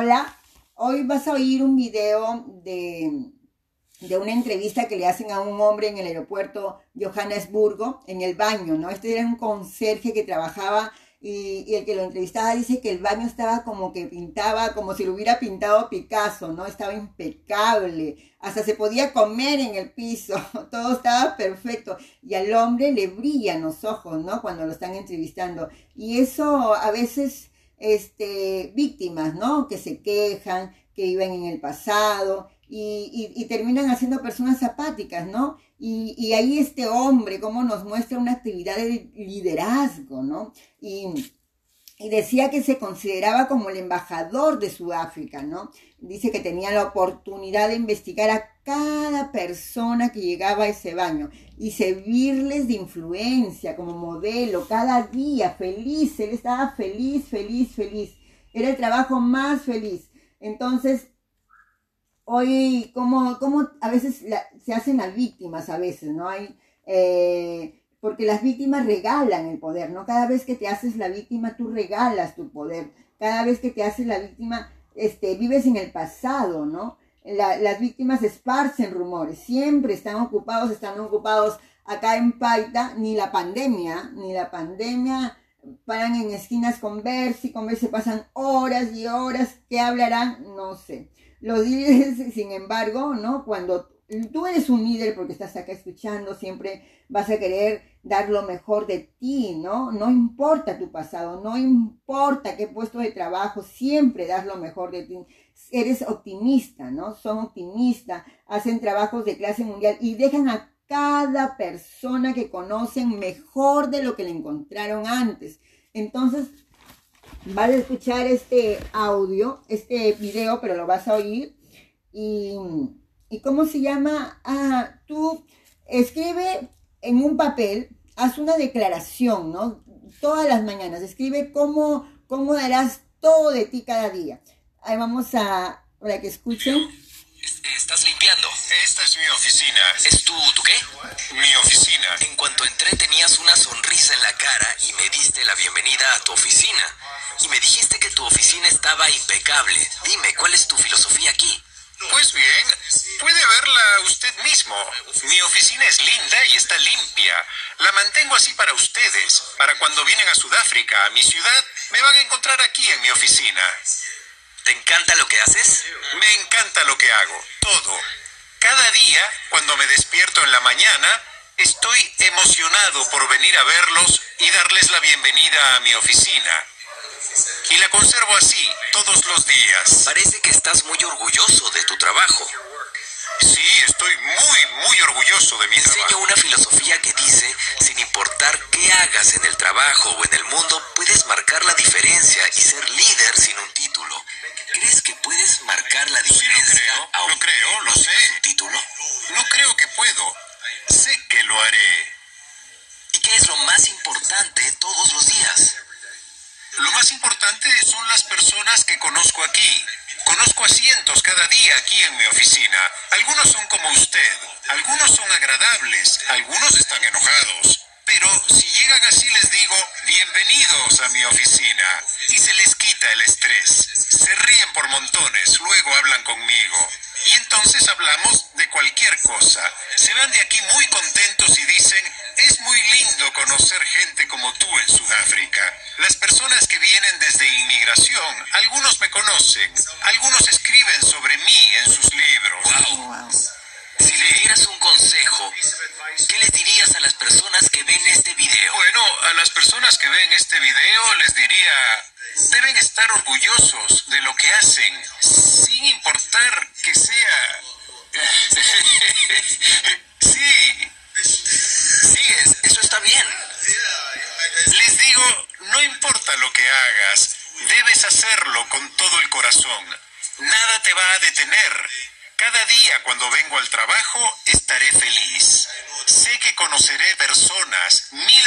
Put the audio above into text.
Hola, hoy vas a oír un video de, de una entrevista que le hacen a un hombre en el aeropuerto Johannesburgo, en el baño, ¿no? Este era un conserje que trabajaba y, el que lo entrevistaba dice que el baño estaba como que pintaba, como si lo hubiera pintado Picasso, ¿no? Estaba impecable, hasta se podía comer en el piso, todo estaba perfecto. Y al hombre le brillan los ojos, ¿no? Cuando lo están entrevistando. Y eso a veces este, víctimas, ¿no? Que se quejan, que viven en el pasado y, terminan haciendo personas apáticas, ¿no? Y, ahí este hombre, cómo nos muestra una actividad de liderazgo, ¿no? Y, y decía que se consideraba como el embajador de Sudáfrica, ¿no? Dice que tenía la oportunidad de investigar a cada persona que llegaba a ese baño y servirles de influencia como modelo cada día, feliz, él estaba feliz, feliz, feliz. Era el trabajo más feliz. Entonces, hoy, como, como a veces se hacen las víctimas, a veces, ¿no? Hay, eh, porque las víctimas regalan el poder, ¿no? Cada vez que te haces la víctima, tú regalas tu poder. Cada vez que te haces la víctima, este, vives en el pasado, ¿no? las víctimas esparcen rumores, siempre están ocupados, están ocupados acá en Paita, ni la pandemia, ni la pandemia paran en esquinas con verse y con verse pasan horas y horas, ¿qué hablarán? No sé. Los líderes, sin embargo, ¿no? Cuando tú eres un líder porque estás acá escuchando, siempre vas a querer dar lo mejor de ti, ¿no? No importa tu pasado, no importa qué puesto de trabajo, siempre das lo mejor de ti. Eres optimista, ¿no? Son optimistas, hacen trabajos de clase mundial y dejan a cada persona que conocen mejor de lo que le encontraron antes. Entonces, vas a escuchar este audio, este video, pero lo vas a oír y ¿Y cómo se llama? Ah, tú escribe en un papel, haz una declaración, ¿no? Todas las mañanas, escribe cómo, cómo darás todo de ti cada día. Ahí vamos a, para que escuchen. Estás limpiando. Esta es mi oficina. ¿Es tu, tu qué? Mi oficina. En cuanto entré tenías una sonrisa en la cara y me diste la bienvenida a tu oficina. Y me dijiste que tu oficina estaba impecable. Dime, ¿cuál es tu filosofía aquí? Pues bien, puede verla usted mismo. Mi oficina es linda y está limpia. La mantengo así para ustedes. Para cuando vienen a Sudáfrica, a mi ciudad, me van a encontrar aquí en mi oficina. ¿Te encanta lo que haces? Me encanta lo que hago, todo. Cada día, cuando me despierto en la mañana, estoy emocionado por venir a verlos y darles la bienvenida a mi oficina. Y la conservo así, todos los días. Parece que estás muy orgulloso de tu trabajo. Sí, estoy muy, muy orgulloso de mi Enseño trabajo. una filosofía que dice, sin importar qué hagas en el trabajo o en el mundo, puedes marcar la diferencia y ser líder sin un título. ¿Crees que puedes marcar la diferencia? Sí, lo creo, lo creo, lo sé. Un título? No creo que puedo. Sé que lo haré. ¿Y qué es lo más importante todos los días? Más importante son las personas que conozco aquí. Conozco a cientos cada día aquí en mi oficina. Algunos son como usted, algunos son agradables, algunos están enojados. Pero si llegan así les digo, bienvenidos a mi oficina. Y se les quita el estrés. Se ríen por montones, luego hablan conmigo. Y entonces hablamos de cualquier cosa. Se van de aquí muy contentos y dicen, es muy lindo conocer gente como tú en Sudáfrica. Las personas que vienen desde inmigración, algunos me conocen, algunos escriben sobre mí en sus libros. Wow. Si le dieras un consejo, ¿qué les dirías a las personas que ven este video? Bueno, a las personas que ven este video les diría, deben estar orgullosos de lo que hacen, sin importar que sea... debes hacerlo con todo el corazón. Nada te va a detener. Cada día cuando vengo al trabajo estaré feliz. Sé que conoceré personas, miles